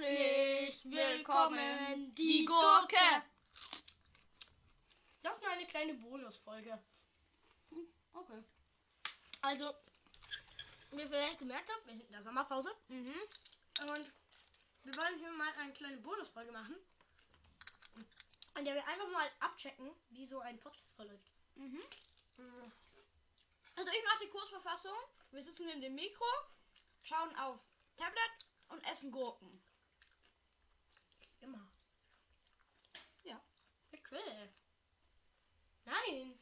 Herzlich willkommen, die Gurke. Das ist mal eine kleine Bonusfolge. Okay. Also, wie ihr vielleicht gemerkt habt, wir sind in der Sommerpause Mhm. und wir wollen hier mal eine kleine Bonusfolge machen, in der wir einfach mal abchecken, wie so ein Podcast verläuft. Mhm. Mhm. Also ich mache die Kurzverfassung. Wir sitzen neben dem Mikro, schauen auf Tablet und essen Gurken. Immer. Ja. Ich will. Nein.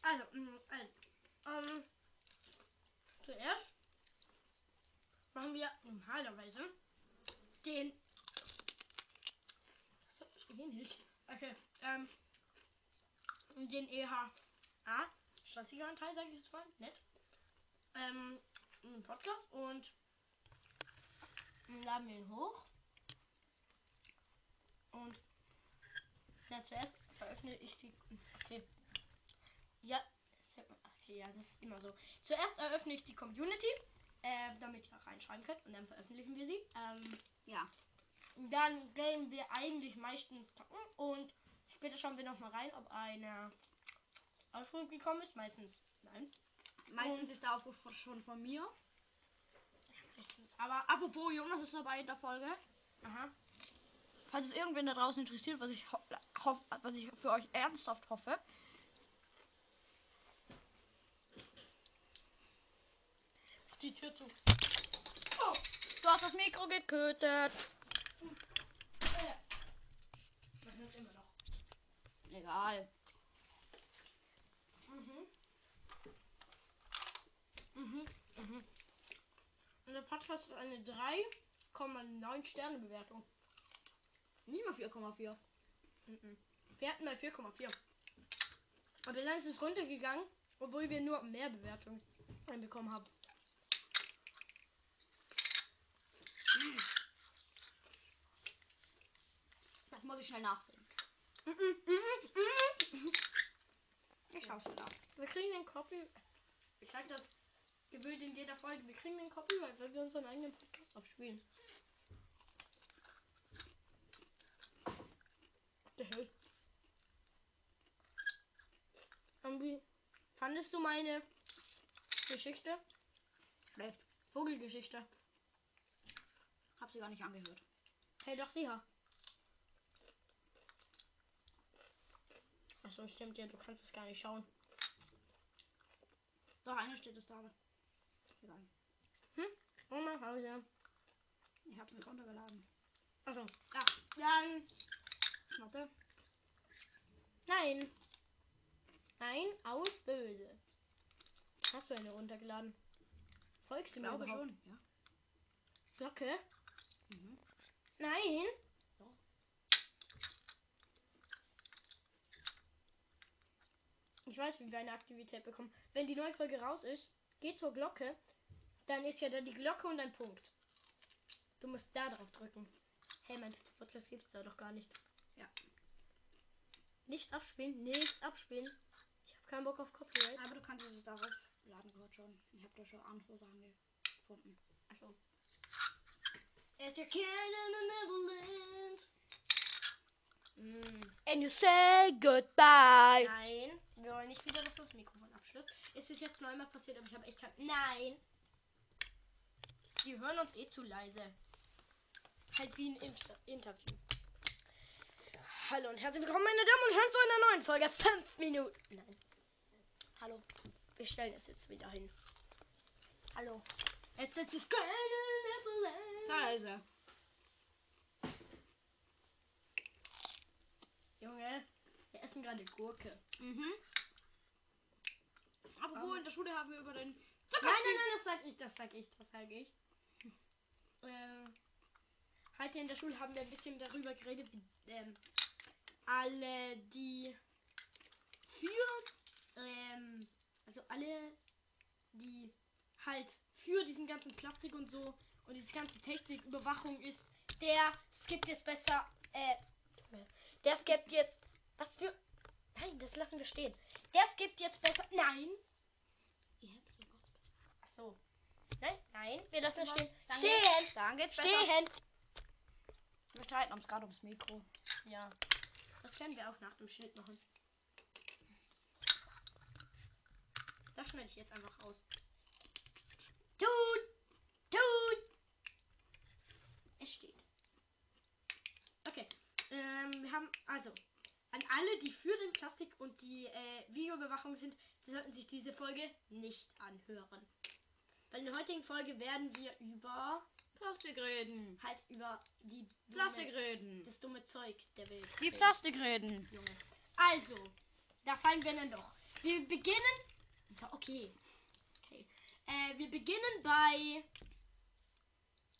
Also, mm, also ähm, zuerst machen wir normalerweise den. So, eh nicht. Okay, ähm, den EHA stressiger Teil, sage ich jetzt mal, nett. Ähm, einen Podcast und laden wir ihn hoch. Und ja, zuerst veröffentliche ich die. Okay. Ja, okay, ja, das ist immer so. Zuerst eröffne ich die Community, äh, damit ihr auch reinschreiben könnt und dann veröffentlichen wir sie. Ähm, Ja. dann gehen wir eigentlich meistens zocken und später schauen wir nochmal rein, ob eine Aufruf gekommen ist. Meistens nein. Meistens ist der Aufruf schon von mir. Aber Apropos, Jonas ist dabei in der Folge. aha. Falls es irgendwen da draußen interessiert, was ich, ho hoff, was ich für euch ernsthaft hoffe. Die Tür zu. Du hast das Mikro getötet. Egal. Mhm. Mhm. Mhm. Und der Podcast hat eine 3,9 Sterne Bewertung. Nicht mal 4,4. Mhm. Wir hatten mal 4,4. Aber dann ist es runtergegangen, obwohl wir nur mehr Bewertungen bekommen haben. Das muss ich schnell nachsehen. Mhm, mhm, mhm. Ich schau schnell nach. Wir kriegen den Copy. Ich sage das gewöhnt in jeder Folge. Wir kriegen den Copyright, weil wir unseren eigenen Podcast abspielen. Der Hell. Und wie fandest du meine Geschichte? Schlecht. Vogelgeschichte. Hab sie gar nicht angehört. Hey, doch sicher. Achso, stimmt ja, du kannst es gar nicht schauen. Doch, eine steht es da. Egal. Und nach Hause. Ich hab's nicht runtergeladen. Achso, ja. Dann. Warte. Nein. Nein, aus böse. Hast du eine runtergeladen? Folgst du mir glaube überhaupt? schon, ja. Glocke? Mhm. Nein. Doch. Ich weiß, wie wir eine Aktivität bekommen. Wenn die neue Folge raus ist, geht zur Glocke, dann ist ja da die Glocke und ein Punkt. Du musst da drauf drücken. Hey, mein Podcast gibt es da doch gar nicht. Ja. Nichts abspielen, nichts abspielen. Ich habe keinen Bock auf Copyright. Aber du kannst es darauf laden gehört schon. Ich habe da schon andere Sachen gefunden. Achso. At your cannon in Neverland. Mm. And you say goodbye. Nein, wir wollen nicht wieder, dass das Mikrofon abschließt. Ist bis jetzt neunmal passiert, aber ich habe echt kein. Nein! Die hören uns eh zu leise. Halt wie ein Inter Interview. Hallo und herzlich willkommen, meine Damen und Herren, zu einer neuen Folge. Fünf Minuten. Nein. Hallo. Wir stellen es jetzt wieder hin. Hallo. Jetzt sitzt es ist er. Junge, wir essen gerade Gurke. Mhm. Apropos, in der Schule haben wir über den Nein, nein, nein, das sag ich, das sag ich, das sag ich. Ähm, heute in der Schule haben wir ein bisschen darüber geredet, wie ähm, alle, die für, ähm, also alle, die halt für diesen ganzen Plastik und so und diese ganze Techniküberwachung ist, der skippt jetzt besser, äh, der skippt jetzt, was für, nein, das lassen wir stehen. Der skippt jetzt besser, nein, Ihr habt den Ghostbusters. Nein, nein, wir lassen es stehen. Dann Stehen! Dann geht's besser. Stehen! Wir streiten uns gerade ums Mikro. Ja. Das können wir auch nach dem Schnitt machen. Das schneide ich jetzt einfach raus. Tut! Tut! Es steht. Okay. Ähm, wir haben also an alle, die für den Plastik und die äh, Videoüberwachung sind, die sollten sich diese Folge nicht anhören. Weil in der heutigen Folge werden wir über Plastik reden. halt über die dumme, Plastik reden. das dumme Zeug der Welt. Die. Plastik reden. Junge. Also, da fallen wir dann doch. Wir beginnen. Ja, okay. Okay. Äh, wir beginnen bei.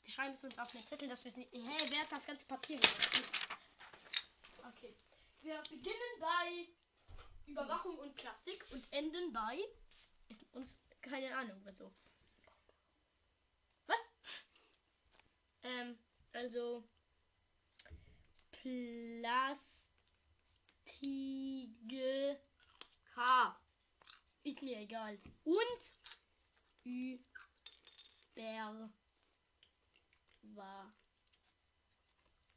Wir schreiben es uns auf den Zettel, dass wir es nicht. Hä, wer hat das ganze Papier gemacht? Okay. Wir beginnen bei Überwachung und Plastik und enden bei. Ist uns keine Ahnung. Was? Ähm, also. Plastige H. ist mir egal. Und über war.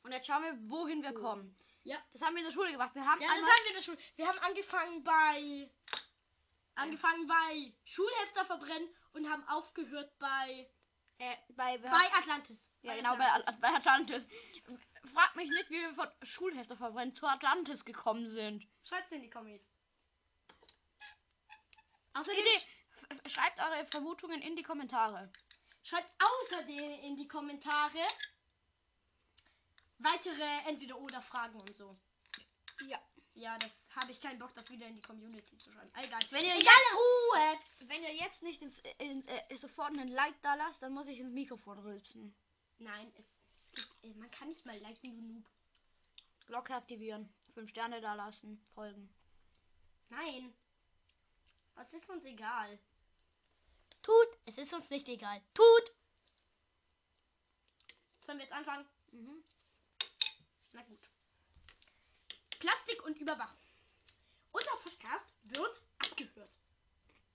Und jetzt schauen wir, wohin wir kommen. Ja. Das haben wir in der Schule gemacht. Wir haben Ja, das haben wir in der Schule. Wir haben angefangen bei angefangen bei Schulhefter verbrennen und haben aufgehört bei äh, bei, bei Atlantis. ja genau bei, Atlantis. At- bei Atlantis. Frag mich nicht, wie wir von Schulhefter verbrennen zu Atlantis gekommen sind. Schreibt's in die Kommis. Außerdem. F- Schreibt eure Vermutungen in die Kommentare. schreibt außerdem in die Kommentare weitere entweder oder Fragen und so. Ja. Ja, das habe ich keinen Bock, das wieder in die Community zu schreiben. Egal. Wenn ihr Egal, Ruhe! Wenn ihr jetzt nicht ins, in, äh, sofort einen Like da lasst, dann muss ich ins Mikrofon rülpsen. Nein, es, es gibt, äh, man kann nicht mal liken, du Noob. Glocke aktivieren. Fünf Sterne da lassen. Folgen. Nein. Es ist uns egal. Tut. Es ist uns nicht egal. Tut. Sollen wir jetzt anfangen? Mhm. Na gut. Plastik und Überwachung. Unser Podcast wird abgehört.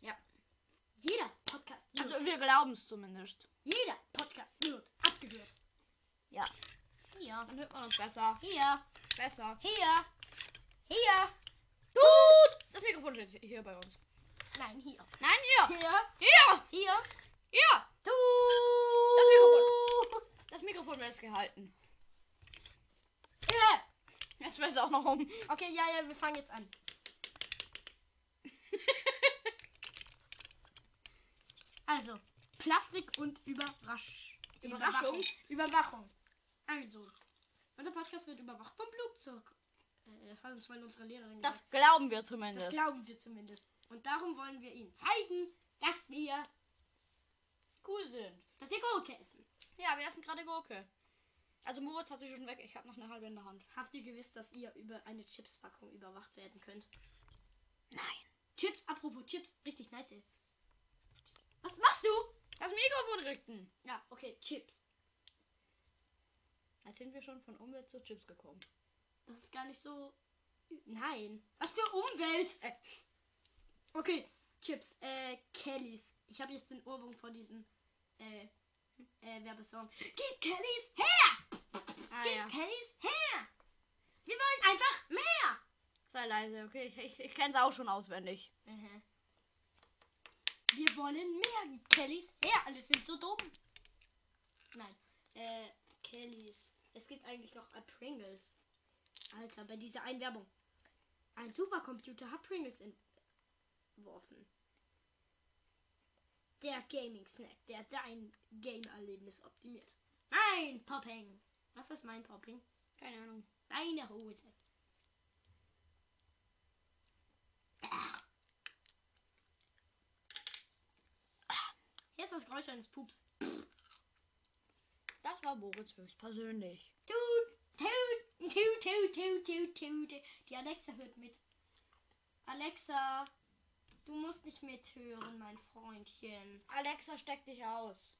Ja. Jeder Podcast wird, Also wir glauben es zumindest. jeder Podcast wird abgehört. Ja. Hier. Dann hört man uns besser. Hier. Besser. Hier. Hier. Tut! Das Mikrofon steht hier bei uns. Nein, hier. Nein, hier! Hier. Hier! Hier. Hier! Du. Das Mikrofon. Das Mikrofon wird jetzt gehalten. Wird es auch noch um. Okay, ja, ja, wir fangen jetzt an. Also, Plastik und Überrasch Überraschung? Überwachung. Also, unser Podcast wird überwacht vom Flugzeug. Äh, Das hat uns mal unsere Lehrerin gesagt. Das glauben wir Das zumindest. glauben wir zumindest. Und darum wollen wir ihnen zeigen, dass wir, cool sind. dass wir Gurke essen. Ja, wir essen gerade Gurke. Also Moritz hat sich schon weg. Ich habe noch eine halbe in der Hand. Habt ihr gewusst, dass ihr über eine Chipspackung überwacht werden könnt? Nein. Chips, apropos Chips, richtig nice. Was machst du? Das Mikrofon richten. Ja, okay, Chips. Jetzt sind wir schon von Umwelt zu Chips gekommen. Das ist gar nicht so. Nein. Was für Umwelt? Äh. Okay, Chips. Äh, Kellys. Ich habe jetzt den Ohrwurm von diesem äh, äh, Werbesong. Gib Kellys her! Ah Gib ja. Kellys her! Wir wollen einfach mehr! Sei leise, okay? Ich, ich, ich kenne es auch schon auswendig. Mhm. Wir wollen mehr. Gib Kellys her! Alle sind so dumm. Nein. Äh, Kellys. Es gibt eigentlich noch äh, Pringles. Alter, bei dieser Einwerbung. Ein Supercomputer hat Pringles entworfen. Der Gaming-Snack, der dein Game-Erlebnis optimiert. Mein Popping. Was ist mein Popping? Keine Ahnung. Deine Hose. Hier ist das Geräusch eines Pups. Das war Moritz höchstpersönlich. Tut, tut, tut, tut, tut, tut, tut. Die Alexa hört mit. Alexa, du musst nicht mithören, mein Freundchen. Alexa, steck dich aus.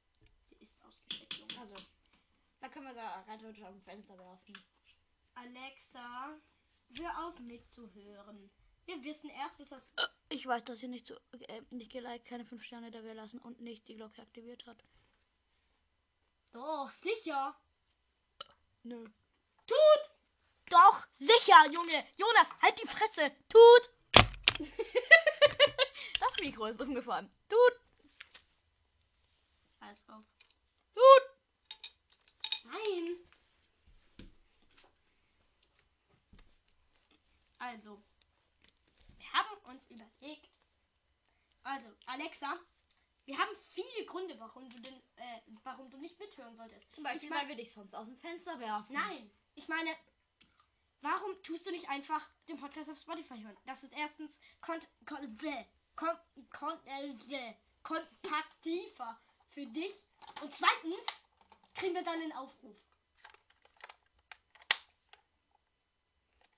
Sie ist ausgesteckt, Junge. Also, da können wir sie rein theoretisch auf dem Fenster werfen. Alexa, hör auf mitzuhören. Wir wissen erst, dass das Ich weiß, dass ihr nicht, so, äh, nicht geliked, keine 5 Sterne da gelassen und nicht die Glocke aktiviert hat. Doch, sicher. Nö. Tut! Doch, sicher, Junge. Jonas, halt die Fresse. Tut! Das Mikro ist umgefallen. Tut, Also. tut. Nein. Also. Wir haben uns überlegt. Also, Alexa, wir haben viele Gründe, warum du, denn, äh, warum du nicht mithören solltest. Zum Beispiel, ich mein, weil wir dich sonst aus dem Fenster werfen. Nein, ich meine, warum tust du nicht einfach den Podcast auf Spotify hören? Das ist erstens kont kon kon kon äh, kompaktiver für dich. Und zweitens kriegen wir dann einen Aufruf.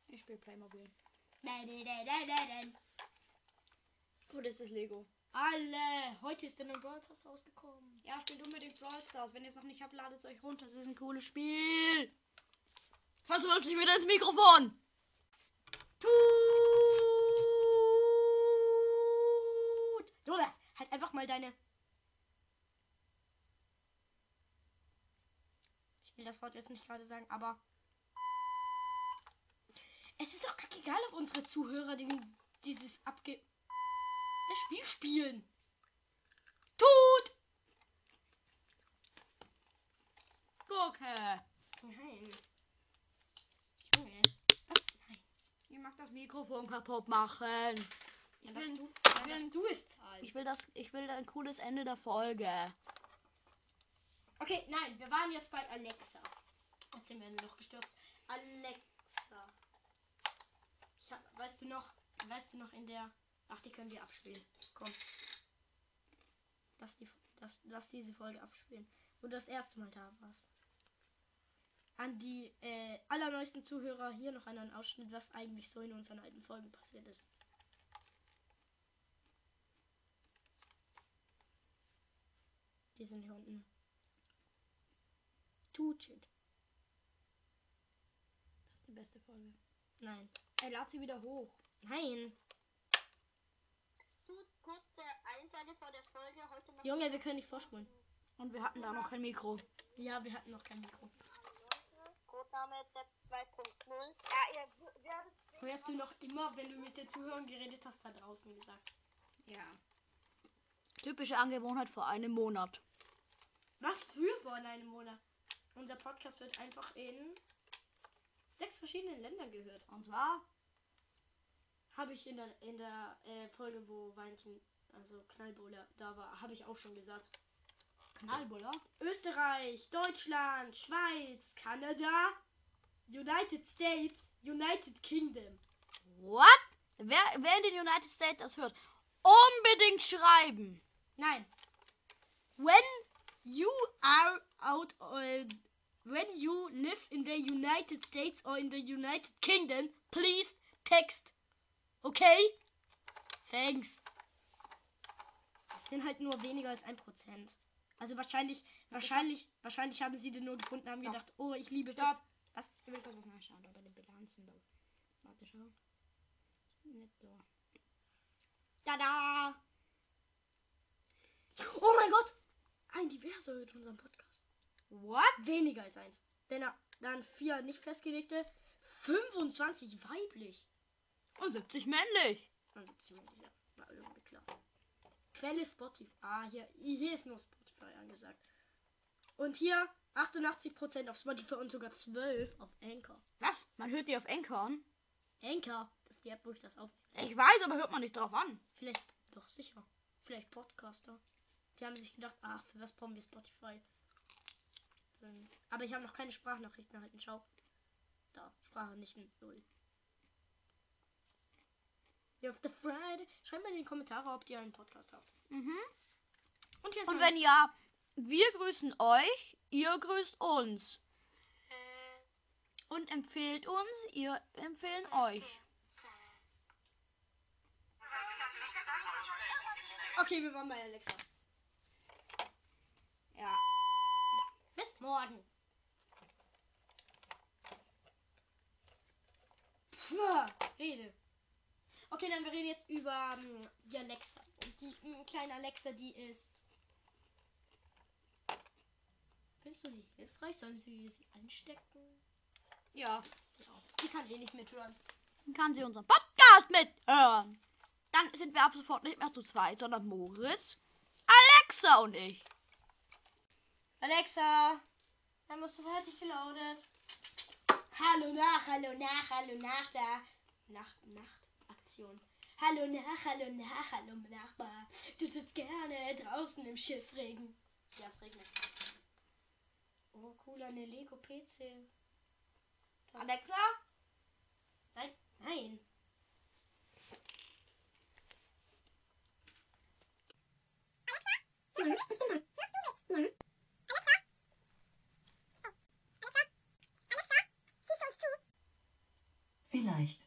Ich spiele Playmobil. Oh, das ist Lego. Alle, heute ist der neue Brawl Pass rausgekommen. Ja, spielt unbedingt Brawl Stars. Wenn ihr es noch nicht habt, ladet es euch runter. Es ist ein cooles Spiel. Versucht sich wieder ins Mikrofon. Tut! Jonas, halt einfach mal deine. Ich will das Wort jetzt nicht gerade sagen, aber. Es ist doch kackegal, ob unsere Zuhörer den, dieses abge. das Spiel spielen. Tut! Gucke. Nein. Junge. Was? Nein. Ihr mag das Mikrofon kaputt machen. Ja, Ich will, du, ich ja, will, dass du es zahlst. ich will das, ich will ein cooles Ende der Folge. Okay, nein, wir waren jetzt bei Alexa. Jetzt sind wir noch gestürzt. Alexa. Ich hab, weißt du noch, weißt du noch in der. Ach, die können wir abspielen. Komm. Lass, die, lass, lass diese Folge abspielen. Wo du das erste Mal da warst. An die äh, allerneuesten Zuhörer hier noch einen Ausschnitt, was eigentlich so in unseren alten Folgen passiert ist. Die sind hier unten. Tut shit. Das ist die beste Folge. Nein. Er lad sie wieder hoch. Nein. Kurze Einsage vor der Folge heute noch. Junge, wir können nicht vorspulen. Und wir hatten da noch kein Mikro. Ja, wir hatten noch kein Mikro. Codename Depp 2.0. Ja, ihr w- werdet sehen. Hörst du noch immer, wenn du mit den Zuhörern geredet hast, da draußen gesagt. Ja. Typische Angewohnheit vor einem Monat. Was für vor einem Monat? Unser Podcast wird einfach in verschiedenen Ländern gehört. Und zwar Habe ich in der, in der äh, Folge, wo Weinchen, also Knallbohler, da war, habe ich auch schon gesagt. Knallbuller. Österreich, Deutschland, Schweiz, Kanada, United States, United Kingdom. What? Wer, wer in den United States das hört, unbedingt schreiben. Nein. When you are out when you live in the United States or in the United Kingdom, please text. Okay? Thanks. Das sind halt nur weniger als ein Prozent. Also wahrscheinlich, wahrscheinlich, wahrscheinlich haben sie den nur gefunden, haben Stopp. gedacht, oh, ich liebe Stopp. Was? Ich will kurz nachschauen, da bei den Bilanzen da. Warte, schau. Nicht da. Tada! Oh mein Gott! Ein Diverser hört unseren Podcast. What? Weniger als eins. Denn dann vier nicht festgelegte, 25 weiblich. Und 70 männlich. Also ziemlich, ja, war irgendwie klar. Quelle Spotify. Ah, hier, hier ist nur Spotify angesagt. Und hier 88% auf Spotify und sogar 12 auf Anchor. Was? Man hört die auf Anchor an? Anchor, das ist die App, wo ich das auf. Ich weiß, aber hört man nicht drauf an. Vielleicht, doch sicher. Vielleicht Podcaster. Die haben sich gedacht, ach, für was brauchen wir Spotify? Dann- Aber ich habe noch keine Sprachnachrichten erhalten. Schau. Da, Sprache nicht in Null. Ja, auf der Friday. Schreibt mal in die Kommentare, ob ihr einen Podcast habt. Mhm. Und hier ist Und wenn ja, wir grüßen euch, ihr grüßt uns. Und empfehlt uns, ihr empfehlen euch. Okay, wir waren bei Alexa. Ja. Morgen. Puh, rede. Okay, dann wir reden jetzt über ähm, die Alexa. Und die ähm, kleine Alexa, die ist. Findest du sie hilfreich? Sollen sie sie anstecken? Ja. Ja. Die kann eh nicht mithören. Dann kann sie unseren Podcast mithören. Dann sind wir ab sofort nicht mehr zu zweit, sondern Moritz, Alexa und ich. Alexa, dann musst du fertig geloadet. Hallo nach, hallo nach, hallo nach da. Nacht, Nachtaktion. Hallo nach, hallo nach, hallo Nachbar. Du sitzt gerne draußen im Schiffregen. Ja, es regnet. Oh, cool, eine Lego PC. Das- Alexa? Nein, nein. Vielleicht.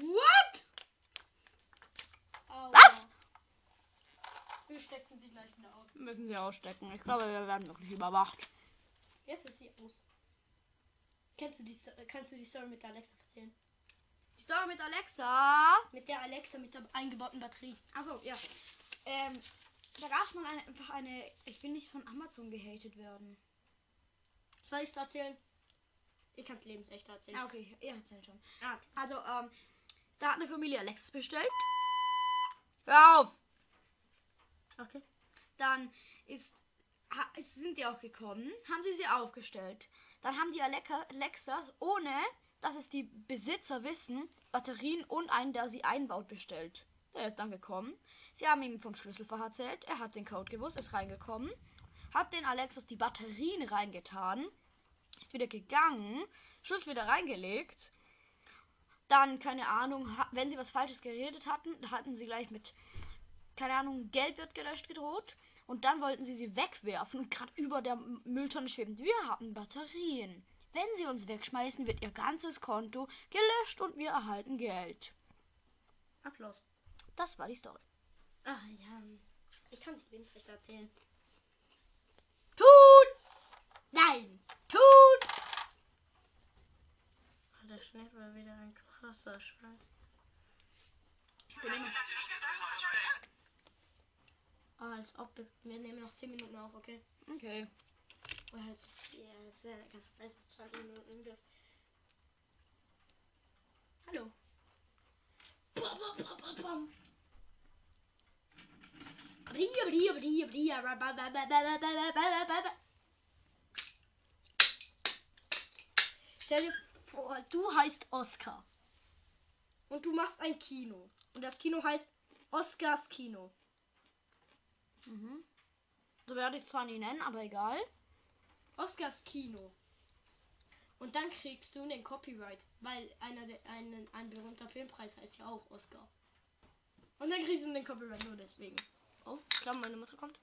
What? Aua. Was? Wir stecken sie gleich wieder aus. Müssen sie ausstecken. Ich glaube, wir werden wirklich überwacht. Jetzt ist sie aus. Kennst du die, kannst du die Story mit der Alexa erzählen? Die Story mit Alexa. Mit der Alexa mit der eingebauten Batterie. Achso, ja. Ähm, da gab es mal eine, einfach eine. Ich will nicht von Amazon gehatet werden. Soll ich es erzählen? Ich kann es lebensecht erzählen. Ja, okay, ihr erzählt schon. Ah, Also, ähm, da hat eine Familie Alexis bestellt. Hör auf! okay. Dann ist, ha, sind die auch gekommen, haben sie sie aufgestellt. Dann haben die Alexa, Alexas, ohne dass es die Besitzer wissen, Batterien und einen, der sie einbaut, bestellt. Der ist dann gekommen. Sie haben ihm vom Schlüsselfach erzählt. Er hat den Code gewusst, ist reingekommen. Hat den Alexas die Batterien reingetan. Wieder gegangen. Schlüssel wieder reingelegt. Dann, keine Ahnung, wenn sie was Falsches geredet hatten, hatten sie gleich mit keine Ahnung, Geld wird gelöscht gedroht. Und dann wollten sie sie wegwerfen und gerade über der Mülltonne schweben. Wir haben Batterien. Wenn sie uns wegschmeißen, wird ihr ganzes Konto gelöscht und wir erhalten Geld. Applaus. Das war die Story. Ah ja. Ich kann lebensecht erzählen. Tut! Nein! Tut! Ah, Der Schnitt war wieder ein krasser Scheiß. Ah, als ob wir, wir nehmen noch 10 Minuten auf, okay? Okay. Oder es ist, ja, es wäre ganz nice, 20 Minuten im Griff. Hallo. Bam, bam, bam, bam, bam. Bria, bria, bria, bria, ra, ba, ba, ba, ba, ba, ba, ba, ba, ba, ba. Stell dir vor, du heißt Oscar. Und du machst ein Kino. Und das Kino heißt Oscars Kino. Mhm. So werde ich es zwar nie nennen, aber egal. Oscars Kino. Und dann kriegst du den Copyright, weil einer der, ein, ein berühmter Filmpreis heißt ja auch Oscar. Und dann kriegst du den Copyright nur deswegen. Oh, ich glaube, meine Mutter kommt.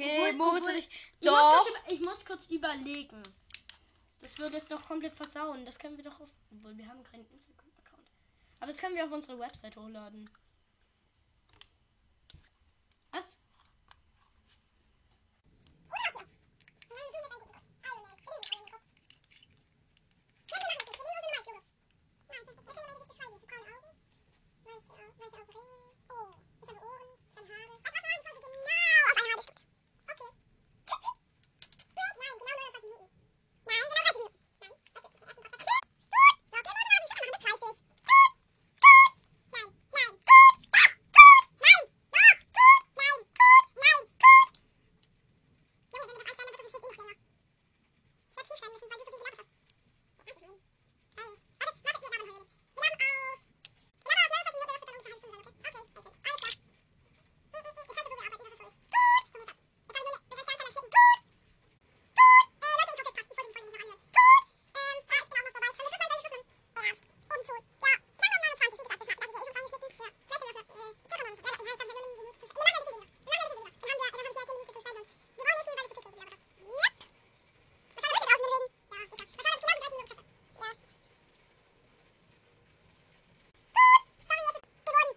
Okay, Moritz und ich. Ich muss, kurz ich muss kurz überlegen. Das würde es doch komplett versauen. Das können wir doch auf. Obwohl, wir haben keinen Instagram-Account. Aber das können wir auf unsere Website hochladen.